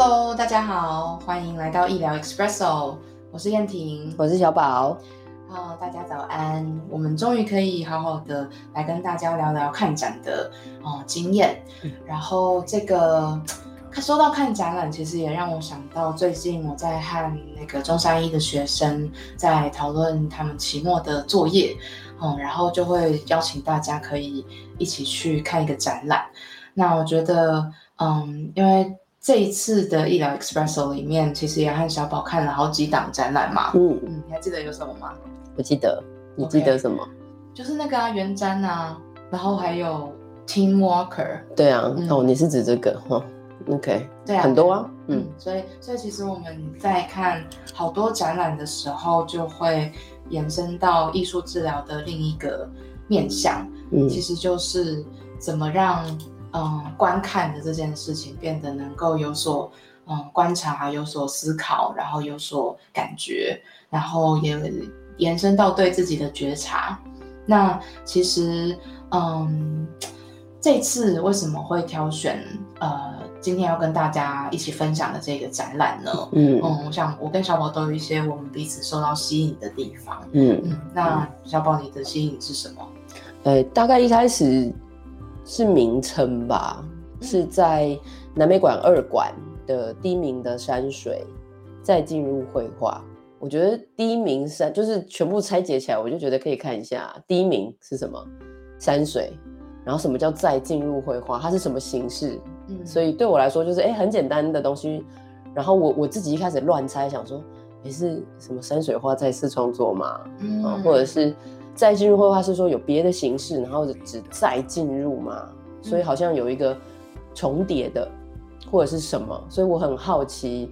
Hello，大家好，欢迎来到医疗 Expresso，我是燕婷，我是小宝。哦，大家早安！我们终于可以好好的来跟大家聊聊看展的哦经验。然后这个看说到看展览，其实也让我想到最近我在和那个中山医的学生在讨论他们期末的作业，嗯，然后就会邀请大家可以一起去看一个展览。那我觉得，嗯，因为这一次的医疗 Expresso 里面，其实也和小宝看了好几档展览嘛。嗯嗯，你还记得有什么吗？我记得，你记得什么？就是那个啊，原瞻啊，然后还有 Team Walker。对啊，哦，你是指这个哈？OK，对啊，很多啊。嗯，所以所以其实我们在看好多展览的时候，就会延伸到艺术治疗的另一个面向，嗯，其实就是怎么让。嗯，观看的这件事情变得能够有所嗯观察，有所思考，然后有所感觉，然后也延伸到对自己的觉察。那其实嗯，这次为什么会挑选呃今天要跟大家一起分享的这个展览呢？嗯嗯，我想我跟小宝都有一些我们彼此受到吸引的地方。嗯嗯，那小宝你的吸引是什么？呃，大概一开始。是名称吧，是在南美馆二馆的第一名的山水，再进入绘画。我觉得第一名山就是全部拆解起来，我就觉得可以看一下第一名是什么山水，然后什么叫再进入绘画，它是什么形式。嗯，所以对我来说就是哎很简单的东西。然后我我自己一开始乱猜，想说也是什么山水画再次创作嘛，嗯，或者是。再进入绘画是说有别的形式，然后只再进入嘛，所以好像有一个重叠的或者是什么，所以我很好奇，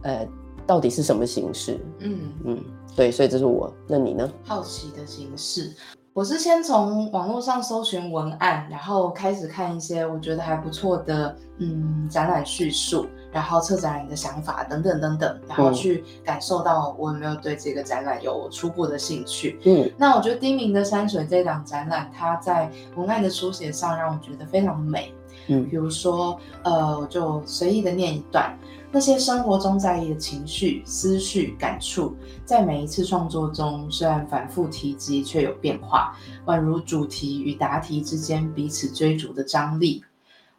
呃，到底是什么形式？嗯嗯，对，所以这是我，那你呢？好奇的形式。我是先从网络上搜寻文案，然后开始看一些我觉得还不错的嗯展览叙述，然后策展人的想法等等等等，然后去感受到我有没有对这个展览有初步的兴趣。嗯，那我觉得丁明的山水这档展览，它在文案的书写上让我觉得非常美。嗯，比如说呃，我就随意的念一段。那些生活中在意的情绪、思绪、感触，在每一次创作中，虽然反复提及，却有变化，宛如主题与答题之间彼此追逐的张力。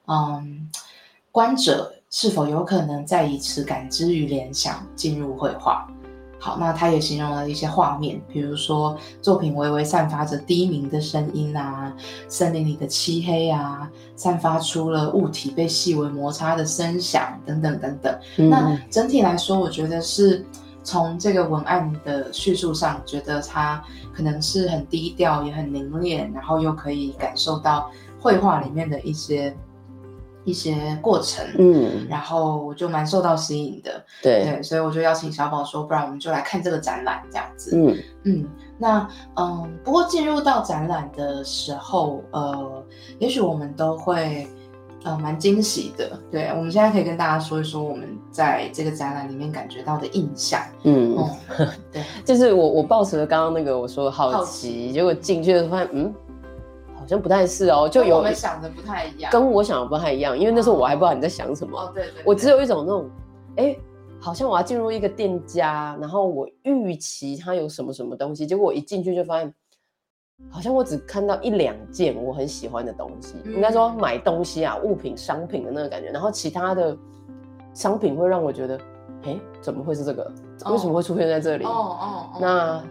嗯，观者是否有可能再以此感知与联想进入绘画？好，那他也形容了一些画面，比如说作品微微散发着低鸣的声音啊，森林里的漆黑啊，散发出了物体被细微摩擦的声响等等等等。那整体来说，我觉得是从这个文案的叙述上，觉得它可能是很低调，也很凝练，然后又可以感受到绘画里面的一些。一些过程，嗯，然后我就蛮受到吸引的，对。对，所以我就邀请小宝说，不然我们就来看这个展览这样子，嗯。嗯，那嗯，不过进入到展览的时候，呃，也许我们都会呃蛮惊喜的，对，我们现在可以跟大家说一说我们在这个展览里面感觉到的印象，嗯，对，就是我我抱持了刚刚那个我说的好奇，结果进去的时候发现，嗯。好像不太是哦，就有我们想的不太一样，跟我想的不太一样，因为那时候我还不知道你在想什么。哦，对对，我只有一种那种，哎，好像我要进入一个店家，然后我预期它有什么什么东西，结果我一进去就发现，好像我只看到一两件我很喜欢的东西，应该说买东西啊，物品、商品的那个感觉，然后其他的商品会让我觉得，哎，怎么会是这个？为什么会出现在这里？哦哦，那。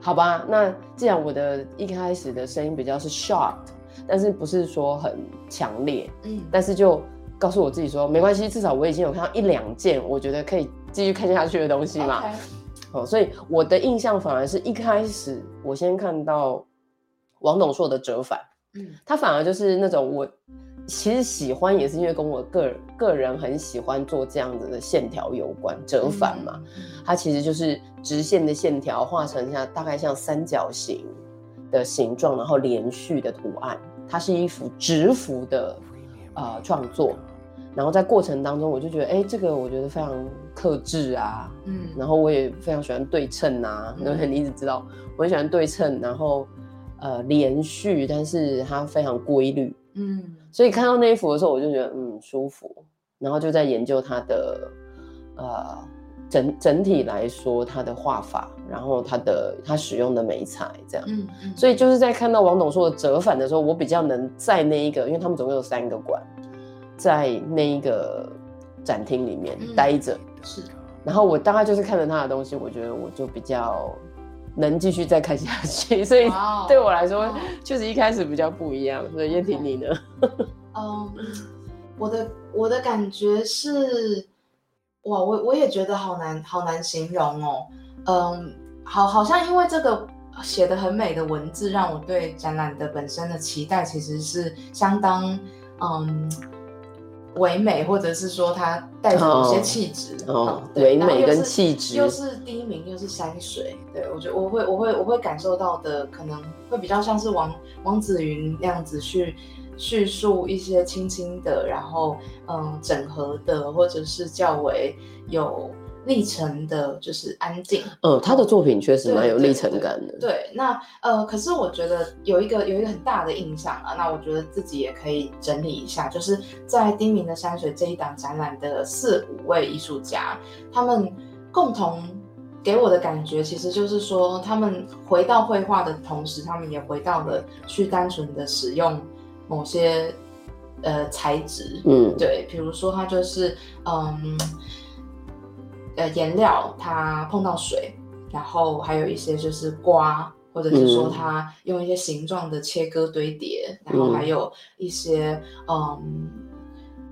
好吧，那既然我的一开始的声音比较是 shocked，但是不是说很强烈，嗯，但是就告诉我自己说没关系，至少我已经有看到一两件我觉得可以继续看下去的东西嘛。哦，所以我的印象反而是一开始我先看到王董硕的折返，嗯，他反而就是那种我其实喜欢也是因为跟我个个人很喜欢做这样子的线条有关，折返嘛，嗯，它其实就是直线的线条画成像大概像三角形的形状，然后连续的图案，它是一幅直幅的呃创作。然后在过程当中，我就觉得，哎，这个我觉得非常克制啊，嗯，然后我也非常喜欢对称啊？你一直知道我很喜欢对称，然后呃连续，但是它非常规律，嗯。所以看到那一幅的时候，我就觉得嗯舒服，然后就在研究它的呃整整体来说它的画法，然后它的它使用的美材这样。嗯。嗯，所以就是在看到王董说的折返的时候，我比较能在那一个，因为他们总共有三个馆，在那一个展厅里面嗯待着，是然后我大概就是看了他的东西，我觉得我就比较能继续再看下去，所以对我来说哦就是一开始比较不一样。所以燕婷你呢？嗯，我的我的感觉是，哇，我我也觉得好难好难形容哦。嗯，好，好像因为这个写的很美的文字，让我对展览的本身的期待其实是相当嗯唯美，或者是说它带着某些哦气质哦嗯对唯美跟气质又是第一名，又是山水，对我觉得我会我会我会感受到的，可能会比较像是王王子云那样子去叙述一些轻轻的，然后嗯整合的，或者是较为有历程的，就是安静。嗯，他的作品确实蛮有历程感的。对，那呃，可是我觉得有一个有一个很大的印象啊，那我觉得自己也可以整理一下，就是在丁明的山水这一档展览的四五位艺术家，他们共同给我的感觉，其实就是说，他们回到绘画的同时，他们也回到了去单纯的使用某些呃材质，嗯，对，比如说他就是嗯，呃，颜料它碰到水，然后还有一些就是刮，或者是说嗯。它用一些形状的切割堆叠，然后还有一些嗯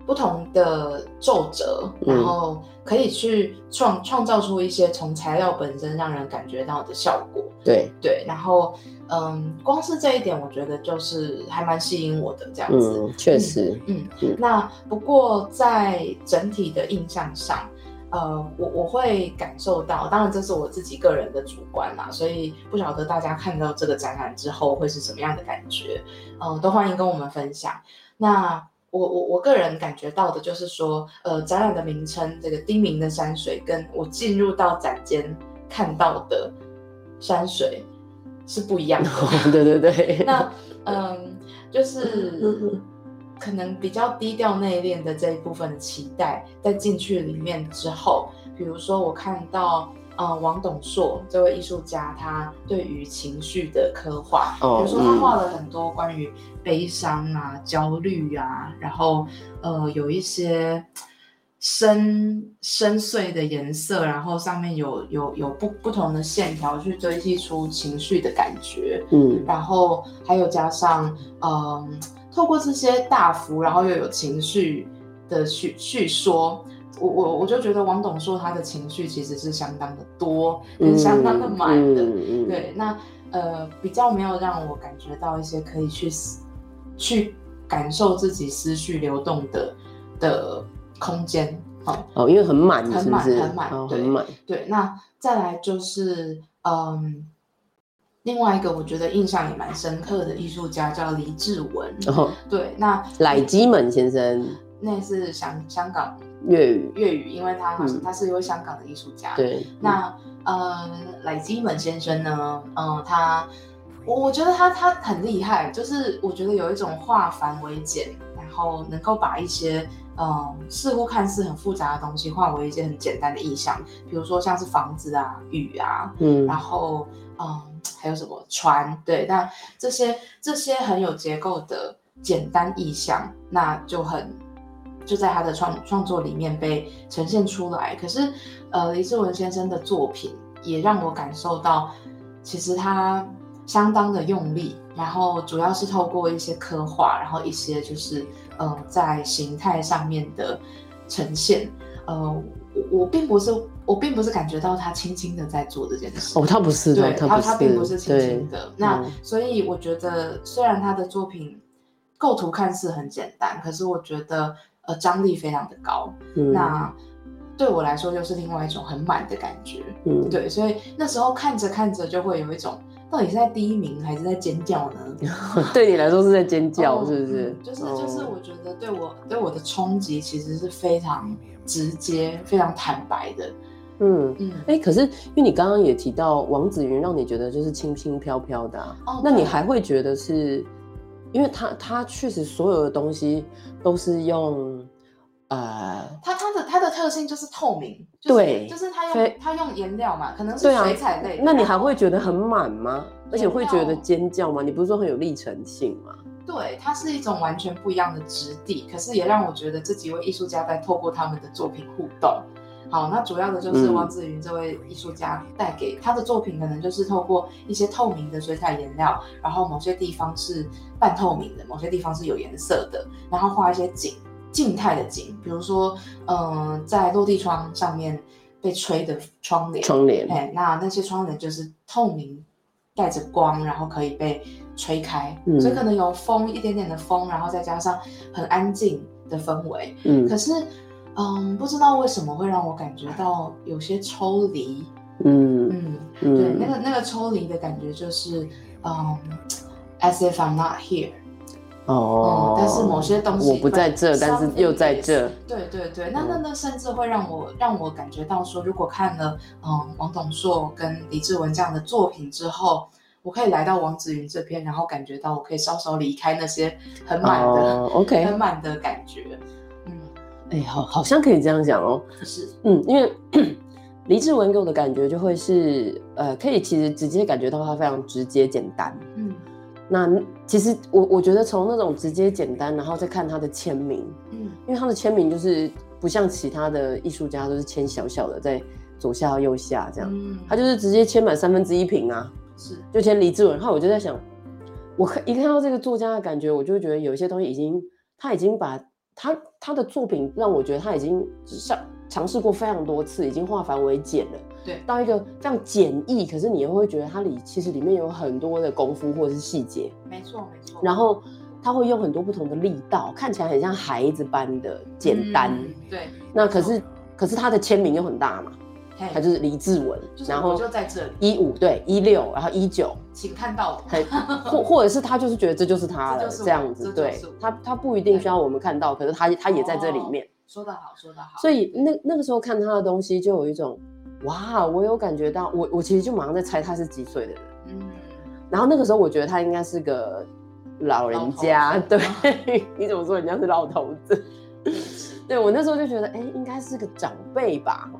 不同的皱褶，嗯。然后可以去创创造出一些从材料本身让人感觉到的效果。对，对，然后嗯，光是这一点，我觉得就是还蛮吸引我的这样子。嗯，确。实，嗯嗯，那不过在整体的印象上，呃，我我会感受到，当然这是我自己个人的主观啦，所以不晓得大家看到这个展览之后会是什么样的感觉，嗯、都欢迎跟我们分享。那我我我个人感觉到的就是说，呃，展览的名称这个低明的山水，跟我进入到展间看到的山水是不一样的。对对对。那嗯，就是 可能比较低调内敛的这一部分的期待，在进去里面之后，比如说我看到。呃，王董硕这位艺术家，他对于情绪的刻画，哦比如说他嗯画了很多关于悲伤啊、焦虑啊，然后呃有一些深深邃的颜色，然后上面有有有不不同的线条去堆砌出情绪的感觉，嗯然后还有加上嗯，透过这些大幅，然后又有情绪的叙叙说。我我我就觉得王董硕他的情绪其实是相当的多，也相当的满的，嗯嗯，对，那呃比较没有让我感觉到一些可以去去感受自己思绪流动的的空间。好、哦，因为很满，很满？很满很满。对，那再来就是嗯，另外一个我觉得印象也蛮深刻的艺术家叫黎志文。然后对，那赖基门先生。那是香香港粤语，粤语，因为他好像嗯。他是一位香港的艺术家。对，那呃，赖基门先生呢，嗯、他我我觉得他他很厉害，就是我觉得有一种化繁为简，然后能够把一些嗯似乎看似很复杂的东西化为一些很简单的意象，比如说像是房子啊、雨啊，嗯。然后嗯还有什么船，对，那这些这些很有结构的简单意象，那就很。就在他的创创作里面被呈现出来，可是，呃，黎志文先生的作品也让我感受到，其实他相当的用力，然后主要是透过一些刻画，然后一些就是呃在形态上面的呈现，呃，我我并不是我并不是感觉到他轻轻的在做这件事，哦，他不是，对他他并不是轻轻的，那嗯所以我觉得虽然他的作品构图看似很简单，可是我觉得呃张力非常的高。嗯那对我来说又是另外一种很满的感觉。嗯，对，所以那时候看着看着就会有一种，到底是在第一名还是在尖叫呢？对你来说是在尖叫，哦是不是嗯？就是就是，哦我觉得对我对我的冲击其实是非常直接、非常坦白的。嗯。嗯，哎、可是因为你刚刚也提到王子云，让你觉得就是轻轻飘飘的、啊，哦那你还会觉得是，因为他他确实所有的东西都是用，呃，他他的他的特性就是透明，就是、对就是他用他用颜料嘛，可能是水彩类的。那你还会觉得很满吗？而且会觉得尖叫吗？你不是说很有历程性吗？对，它是一种完全不一样的质地，可是也让我觉得这几位艺术家在透过他们的作品互动。好，那主要的就是嗯王子云这位艺术家带给他的作品，可能就是透过一些透明的水彩颜料，然后某些地方是半透明的，某些地方是有颜色的，然后画一些景，静态的景，比如说，嗯、在落地窗上面被吹的窗帘，窗帘，哎，那那些窗帘就是透明，带着光，然后可以被吹开，嗯。所以可能有风，一点点的风，然后再加上很安静的氛围。嗯。可是，嗯，不知道为什么会让我感觉到有些抽离。嗯。嗯，嗯，对，那个那个抽离的感觉就是，嗯，as if I'm not here。哦。嗯，，但是某些东西我不在这，但是又在这，对对对，那那嗯那甚至会让我让我感觉到说，如果看了嗯王董硕跟李志文这样的作品之后，我可以来到王子云这边，然后感觉到我可以稍稍离开那些很满的、哦，OK，很满的感觉。嗯，哎，好，好像可以这样讲哦。是，嗯，因为 黎志文给我的感觉就会是，呃，可以其实直接感觉到他非常直接简单。嗯那其实我我觉得从那种直接简单，然后再看他的签名，嗯因为他的签名就是不像其他的艺术家都是签小小的在左下右下这样，嗯，他就是直接签满三分之一屏啊，是就签黎志文。然后我就在想，我看一看到这个作家的感觉，我就会觉得有一些东西已经他已经把他他的作品让我觉得他已经上尝试过非常多次，已经化繁为简了。对，到一个这样简易，可是你又会觉得它里其实里面有很多的功夫或者是细节，没错没错。然后他会用很多不同的力道，看起来很像孩子般的简单。嗯对，那可是可是他的签名又很大嘛，嘿他就是黎志文，然后就在这里，一五对一六，然后一九，请看到我。还或或者是他就是觉得这就是他了这样子，对他他不一定需要我们看到，可是他他也在这里面。说得好，说得好。所以那那个时候看他的东西，就有一种哇，我有感觉到，我我其实就马上在猜他是几岁的人。嗯，然后那个时候我觉得他应该是个老人家，对，你怎么说人家是老头子？对我那时候就觉得，哎、应该是个长辈吧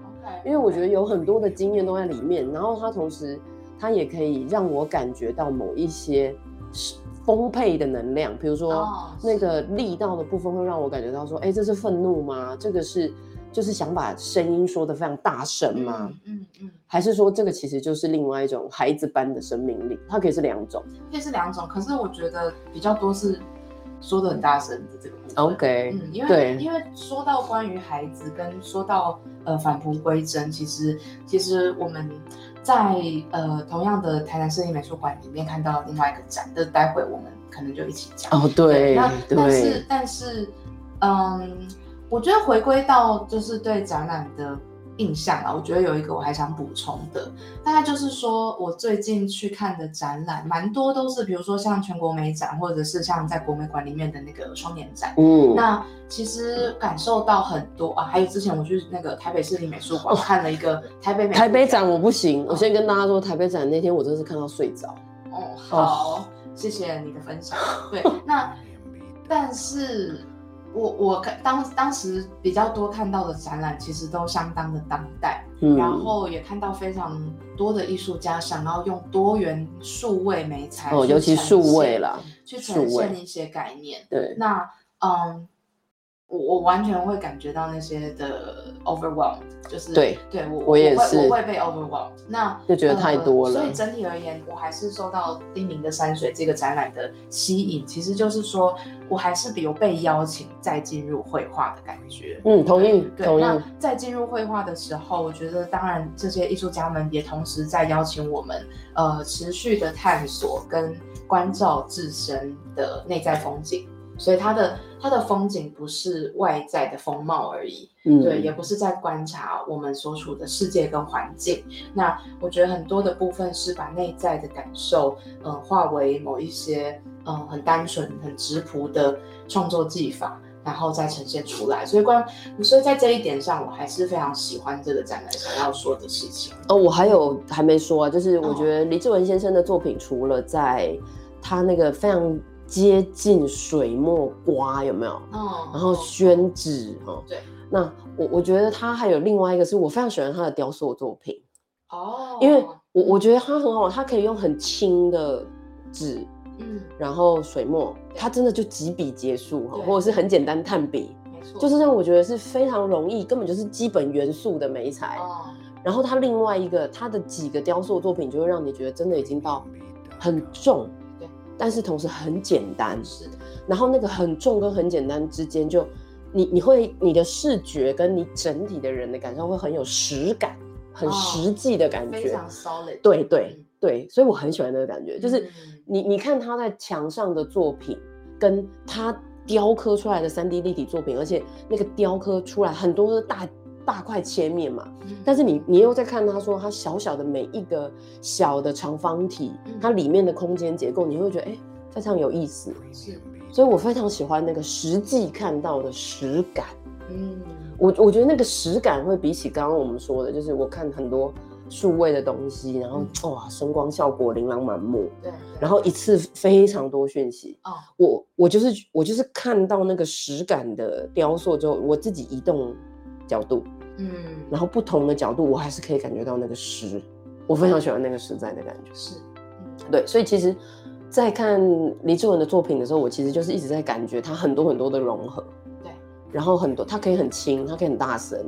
因为我觉得有很多的经验都在里面，然后它同时它也可以让我感觉到某一些是丰沛的能量，比如说。哦那个力道的部分会让我感觉到说，哎、这是愤怒吗？这个是就是想把声音说的非常大声吗？嗯嗯嗯，还是说这个其实就是另外一种孩子般的生命力？它可以是两种。可以是两种，可是我觉得比较多是说的很大声的这个部分。OK，、嗯，因为因为说到关于孩子，跟说到呃返璞归真，其实其实我们在呃同样的台南市立美术馆里面看到另外一个展，这待会我们可能就一起讲。哦，对那但是，但是，嗯，我觉得回归到就是对展览的印象啊，我觉得有一个我还想补充的，大概就是说我最近去看的展览，蛮多都是比如说像全国美展，或者是像在国美馆里面的那个双年展。嗯，那其实感受到很多啊，还有之前我去那个台北市立美术馆看了一个台北美术台北展我不行，我嗯先跟大家说，台北展那天我真的是看到睡着。哦，好，谢谢你的分享。对，那但是我我看当当时比较多看到的展览，其实都相当的当代，嗯，然后也看到非常多的艺术家想要用多元数位媒材哦，去尤其呈数位现，啦，去呈现一些概念。对，那嗯，我我完全会感觉到那些的 overwhelmed，就是对对我我也会是我会被 overwhelmed。那就觉得太多了呃所以整体而言，我还是受到丁宁的山水这个展览的吸引，其实就是说我还是有被邀请再进入绘画的感觉。嗯，同意同意，在进入绘画的时候，我觉得当然这些艺术家们也同时在邀请我们，呃，持续的探索跟关照自身的内在风景。所以它的他的风景不是外在的风貌而已，嗯，对，也不是在观察我们所处的世界跟环境。那我觉得很多的部分是把内在的感受，嗯、化为某一些嗯、很单纯、很直朴的创作技法。然后再呈现出来，所以关，所以在这一点上，我还是非常喜欢这个展览想要说的事情。哦，我还有还没说啊，就是我哦觉得李志文先生的作品，除了在他那个非常接近水墨刮有没有？哦，然后宣纸哦，对，那我我觉得他还有另外一个是我非常喜欢他的雕塑作品，哦，因为我我觉得他很好，他可以用很轻的纸，嗯，然后水墨，他真的就几笔结束哈，或者是很简单炭笔，没错，就是让我觉得是非常容易，根本就是基本元素的美材。哦，然后他另外一个他的几个雕塑作品，就会让你觉得真的已经到很重，对，但是同时很简单。是，然后那个很重跟很简单之间就，你你会你的视觉跟你整体的人的感受会很有实感，很哦实际的感觉。非常 solid，对对嗯对，所以我很喜欢那个感觉，就是嗯你你看他在墙上的作品，跟他雕刻出来的三 D 立体作品，而且那个雕刻出来很多的大大块切面嘛，嗯。但是你你又在看他说他小小的每一个小的长方体，嗯。它里面的空间结构，你会觉得哎、非常有意思，是，所以我非常喜欢那个实际看到的实感。嗯，我我觉得那个实感会比起刚刚我们说的，就是我看很多数位的东西，然后哇声光效果琳琅满目，对，对。然后一次非常多讯息。哦，我我就是我就是看到那个实感的雕塑之后，我自己移动角度，嗯，然后不同的角度，我还是可以感觉到那个实。我非常喜欢那个实在的感觉。是，嗯对，所以其实，在看黎志文的作品的时候，我其实就是一直在感觉他很多很多的融合。对，然后很多，他可以很轻，他可以很大声，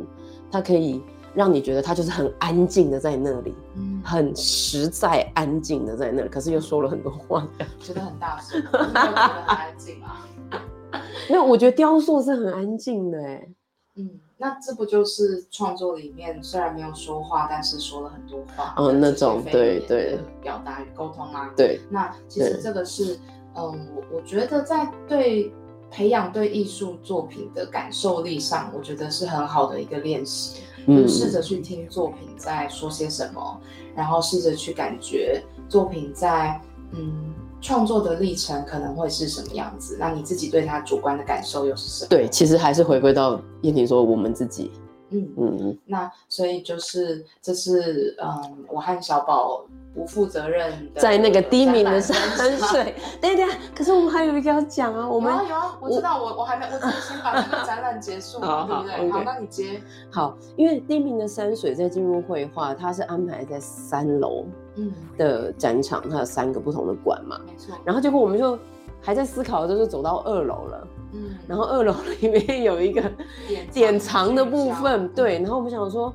他可以让你觉得他就是很安静的在那里，嗯，很实在安静的在那里，可是又说了很多话。觉得很大声，觉得很安静啊。没有，我觉得雕塑是很安静的哎。嗯，那这不就是创作里面虽然没有说话，但是说了很多话哦的这些那种对对表达与沟通吗。对，那其实对这个是，嗯，我我觉得在对培养对艺术作品的感受力上，我觉得是很好的一个练习。就试着去听作品在说些什么，然后试着去感觉作品在嗯创作的历程可能会是什么样子。那你自己对他主观的感受又是什么？对，其实还是回归到燕婷说我们自己，嗯嗯嗯，那所以就是这是嗯，我和小宝不负责任的在那个低迷的山。水，等一下，可是我们还有一个要讲啊，我有们啊有啊，我知道，我我还没，我只是先把这个展览结束好嘛，对不对？好那你接，好，因为低迷的山水在进入绘画，它是安排在三楼嗯，的展场，它有三个不同的馆嘛，没错，然后结果我们就还在思考就是走到二楼了，嗯，然后二楼里面有一个 典典藏的部分，对，嗯。然后我们想说，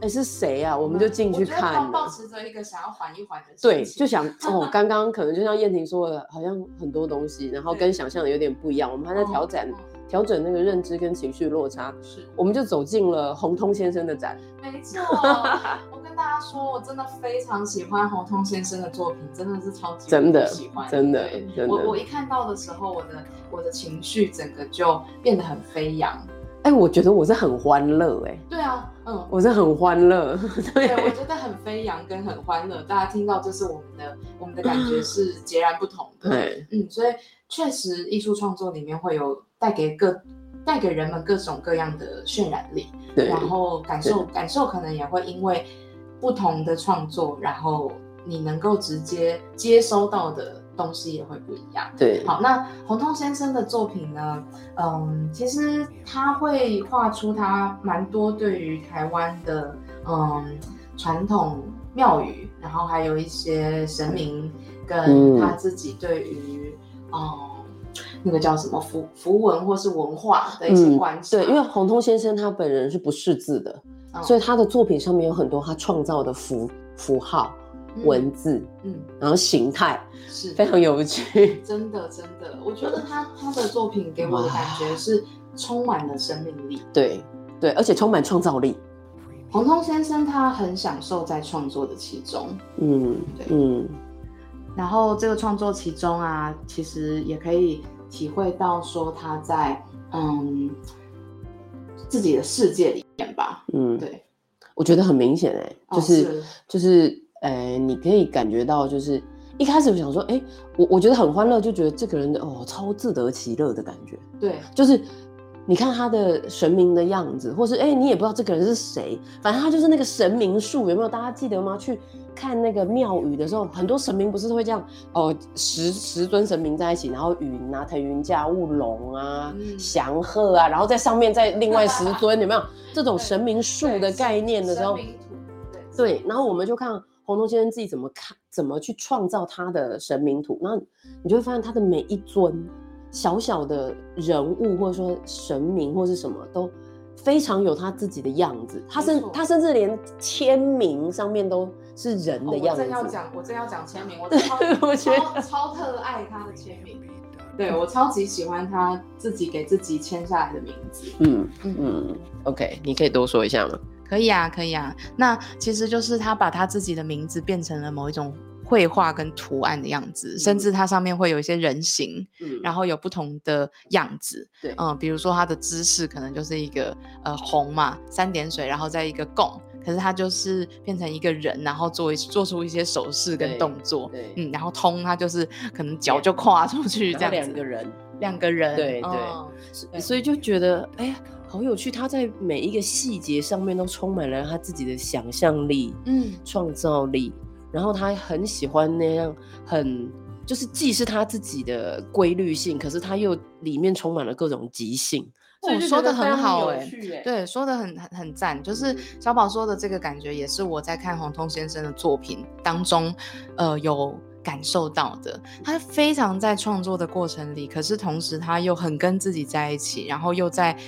哎，是谁啊？我们就进去看了。保持着一个想要缓一缓的心对，就想 哦，刚刚可能就像燕婷说的，好像很多东西，然后跟想象的有点不一样，我们还在调整嗯调整那个认知跟情绪落差，是我们就走进了洪通先生的展。没错，我跟大家说，我真的非常喜欢洪通先生的作品，真的是超级真的喜欢，真的真的我我一看到的时候，我的我的情绪整个就变得很飞扬。哎，我觉得我是很欢乐，哎，对啊，嗯，我是很欢乐，对，我对，觉得很飞扬跟很欢乐，大家听到这是我们的我们的感觉是截然不同的。对，嗯，所以确实艺术创作里面会有带给各带给人们各种各样的渲染力。对，然后感受感受可能也会因为不同的创作，然后你能够直接接收到的东西也会不一样。对，好，那洪通先生的作品呢？嗯，其实他会画出他蛮多对于台湾的嗯传统庙宇，然后还有一些神明跟嗯他自己对于嗯那个叫什么符符文或是文化的一些嗯关系。对，因为洪通先生他本人是不识字的，嗯所以他的作品上面有很多他创造的符符号、文字，嗯然后形态是。非常有趣。真的真的，我觉得他他的作品给我的感觉是充满了生命力。对对，而且充满创造力。洪通先生他很享受在创作的其中，嗯对。嗯，然后这个创作其中啊，其实也可以体会到说他在嗯自己的世界里面吧。嗯，对，我觉得很明显哎、哦就是、是。就是，呃，你可以感觉到，就是一开始我想说，哎、我我觉得很欢乐，就觉得这个人哦超自得其乐的感觉，对，就是你看他的神明的样子，或是哎、你也不知道这个人是谁，反正他就是那个神明树，有没有？大家记得吗？去看那个庙宇的时候，很多神明不是会这样哦，十十尊神明在一起，然后云啊、腾云驾雾龙啊、嗯祥鹤啊，然后在上面再另外十尊，有没有这种神明树的概念的时候？对，然后我们就看洪东先生自己怎么看，怎么去创造他的神明图，那你就会发现他的每一尊小小的人物，或者说神明或是什么，都非常有他自己的样子。他甚他甚至连签名上面都是人的样子。哦我正要讲，我正要讲签名，我 超我超超特爱他的签名，对我超级喜欢他自己给自己签下来的名字。嗯嗯，OK，你可以多说一下吗？可以啊，可以啊。那其实就是他把他自己的名字变成了某一种绘画跟图案的样子，甚至它上面会有一些人形，嗯然后有不同的样子。对嗯，比如说它的姿势可能就是一个呃红嘛，三点水，然后再一个拱。可是他就是变成一个人，然后做一做出一些手势跟动作，对嗯，然后通他就是可能脚就跨出去这样子，两个人，两个人，对对所以就觉得哎呀，好有趣。他在每一个细节上面都充满了他自己的想象力。嗯，创造力，然后他很喜欢那样很就是既是他自己的规律性，可是他又里面充满了各种即兴，所以就觉哦说的很好哎欸对，说的很很很赞，就是小宝说的这个感觉，也是我在看洪通先生的作品当中，呃，有感受到的。他非常在创作的过程里，可是同时他又很跟自己在一起，然后又在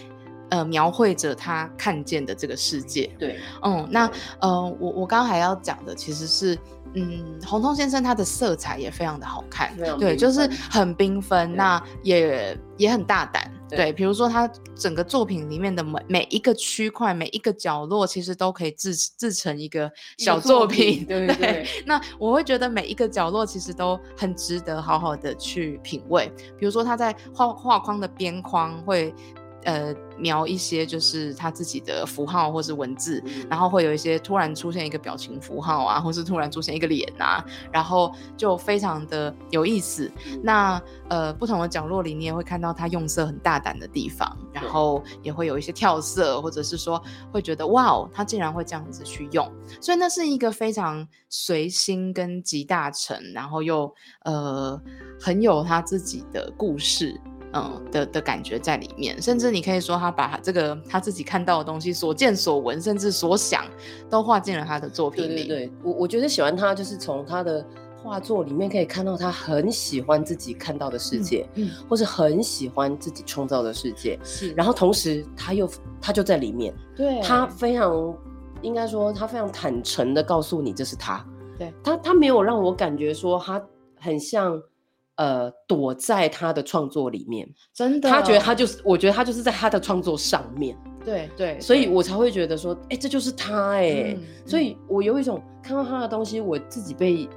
呃描绘着他看见的这个世界。对，嗯，那呃，我我刚刚还要讲的其实是，嗯，洪通先生他的色彩也非常的好看，对，就是很缤纷，那也也很大胆，对。对，比如说他整个作品里面的每每一个区块、每一个角落，其实都可以制制成一个小作作品对，对对。那我会觉得每一个角落其实都很值得好好的去品味，比如说他在画画框的边框会。呃，描一些就是他自己的符号或是文字，嗯然后会有一些突然出现一个表情符号啊，或是突然出现一个脸啊，然后就非常的有意思。那呃，不同的角落里，你也会看到他用色很大胆的地方，然后也会有一些跳色，或者是说会觉得哇哦，他竟然会这样子去用，所以那是一个非常随心跟集大成，然后又呃很有他自己的故事。嗯的的感觉在里面，甚至你可以说他把他这个他自己看到的东西、所见所闻，甚至所想，都画进了他的作品里。对对对，我我觉得喜欢他就是从他的画作里面可以看到他很喜欢自己看到的世界，嗯，或是很喜欢自己创造的世界，是。然后同时他又他就在里面，对。他非常应该说他非常坦诚的告诉你这是他，对。他他没有让我感觉说他很像呃躲在他的创作里面，真的，他觉得他就是我觉得他就是在他的创作上面，对对，对所以我才会觉得说，哎、这就是他哎、嗯。所以我有一种看到他的东西，我自己被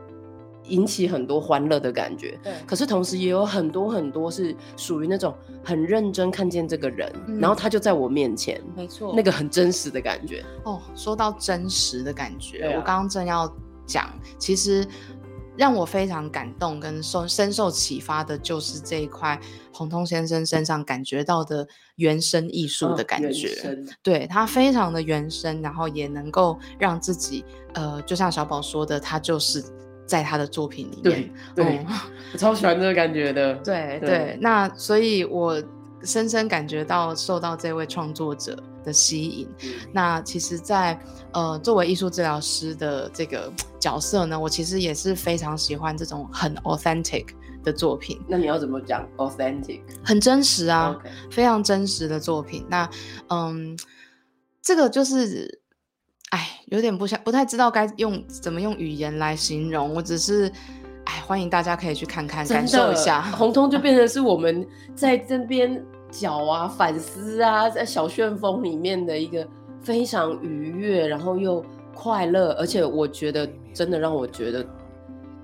引起很多欢乐的感觉。对。可是同时也有很多很多是属于那种很认真看见这个人，嗯然后他就在我面前，没错，那个很真实的感觉。哦，说到真实的感觉，啊我刚刚正要讲，其实让我非常感动跟受深受启发的，就是这一块洪通先生身上感觉到的原生艺术的感觉。生对他非常的原生，然后也能够让自己，呃，就像小宝说的，他就是在他的作品里面对，对，嗯 我超喜欢这个感觉的。对对对，那所以我深深感觉到受到这位创作者的吸引。那其实在，呃作为艺术治疗师的这个角色呢，我其实也是非常喜欢这种很 authentic 的作品，那你要怎么讲 authentic？很真实啊非常真实的作品。那嗯，这个就是。哎，有点不想不太知道该用怎么用语言来形容，我只是，哎，欢迎大家可以去看看，感受一下。红通就变成是我们在这边脚啊、反思啊，在小旋风里面的一个非常愉悦，然后又快乐，而且我觉得真的让我觉得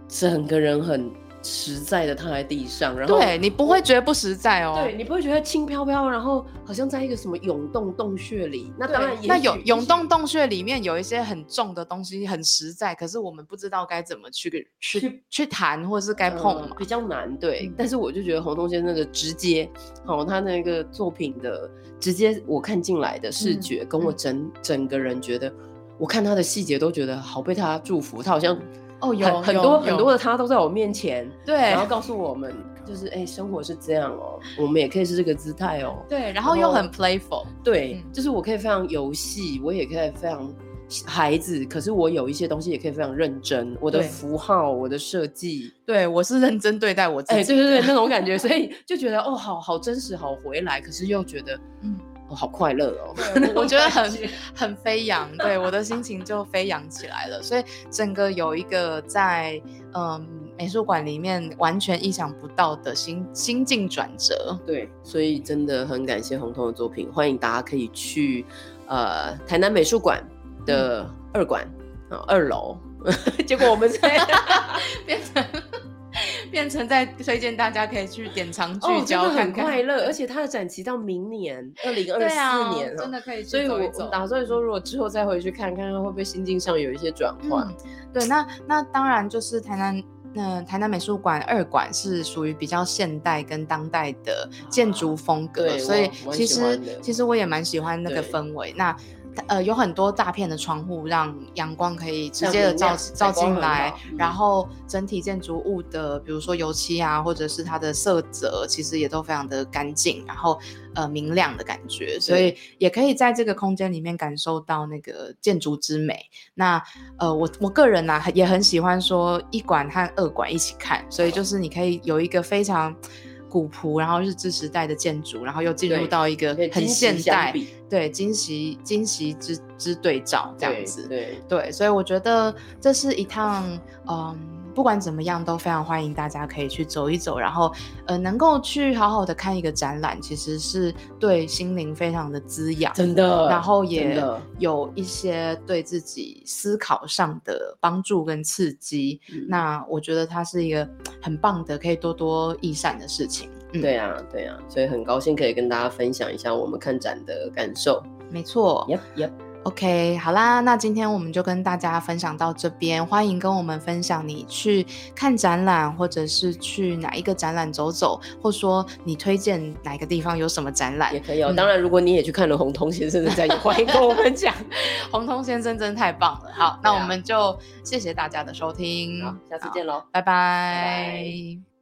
整个人很实在的躺在地上，然后对你不会觉得不实在哦。对你不会觉得轻飘飘，然后好像在一个什么涌动洞穴里。那当然也，那涌涌动洞穴里面有一些很重的东西，很实在，可是我们不知道该怎么去去去去谈，或者是该碰嘛，呃比较难。对，嗯但是我就觉得洪东先生的直接，哦，他那个作品的直接我看进来的视觉，跟我嗯整整个人觉得，我看他的细节都觉得好被他祝福，他好像哦，很有很多很多的他都在我面前，对。然后告诉我们，就是哎、生活是这样哦，我们也可以是这个姿态哦。对，然后又很 playful，对，嗯。就是我可以非常游戏，我也可以非常孩子，可是我有一些东西也可以非常认真，我的符号，我的设计，对我是认真对待我自己。哎、对对对，那种感觉，所以 就觉得哦，好好真实，好回来，可是又觉得，嗯好快乐哦。对我我觉得很 很飞扬，对我的心情就飞扬起来了，所以整个有一个在嗯美术馆里面完全意想不到的心心境转折。对，所以真的很感谢红彤的作品，欢迎大家可以去呃台南美术馆的二馆啊、二楼。结果我们在 变成变成在推荐大家可以去典藏聚焦看看，快乐，而且它的展期到明年二零二四年、哦真的可以去所以我打算说，如果之后再回去看看，会不会心境上有一些转换？嗯，对，那那当然就是台南。那台南美术馆二馆是属于比较现代跟当代的建筑风格，对所以其实其实我也蛮喜欢那个氛围。那呃有很多大片的窗户，让阳光可以直接的照照进来，嗯。然后整体建筑物的比如说油漆啊，或者是它的色泽，其实也都非常的干净，然后呃明亮的感觉，所以也可以在这个空间里面感受到那个建筑之美。那呃，我我个人呢、也很喜欢说一馆和二馆一起看，所以就是你可以有一个非常古朴，然后日治时代的建筑，然后又进入到一个很现代，对惊喜惊喜之之对照这样对子。对，对，所以我觉得这是一趟，嗯，不管怎么样，都非常欢迎大家可以去走一走，然后，呃，能够去好好的看一个展览，其实是对心灵非常的滋养，真的，然后也有一些对自己思考上的帮助跟刺激。嗯那我觉得它是一个很棒的，可以多多益善的事情。嗯，对啊，对啊，所以很高兴可以跟大家分享一下我们看展的感受。没错。Yep, yep。OK，好啦，那今天我们就跟大家分享到这边，欢迎跟我们分享你去看展览，或者是去哪一个展览走走，或说你推荐哪一个地方有什么展览也。可以哦。嗯当然，如果你也去看了洪通先生的展，也欢迎跟我们讲。洪通先生真的太棒了，好，那我们就谢谢大家的收听，好，下次见喽。拜拜拜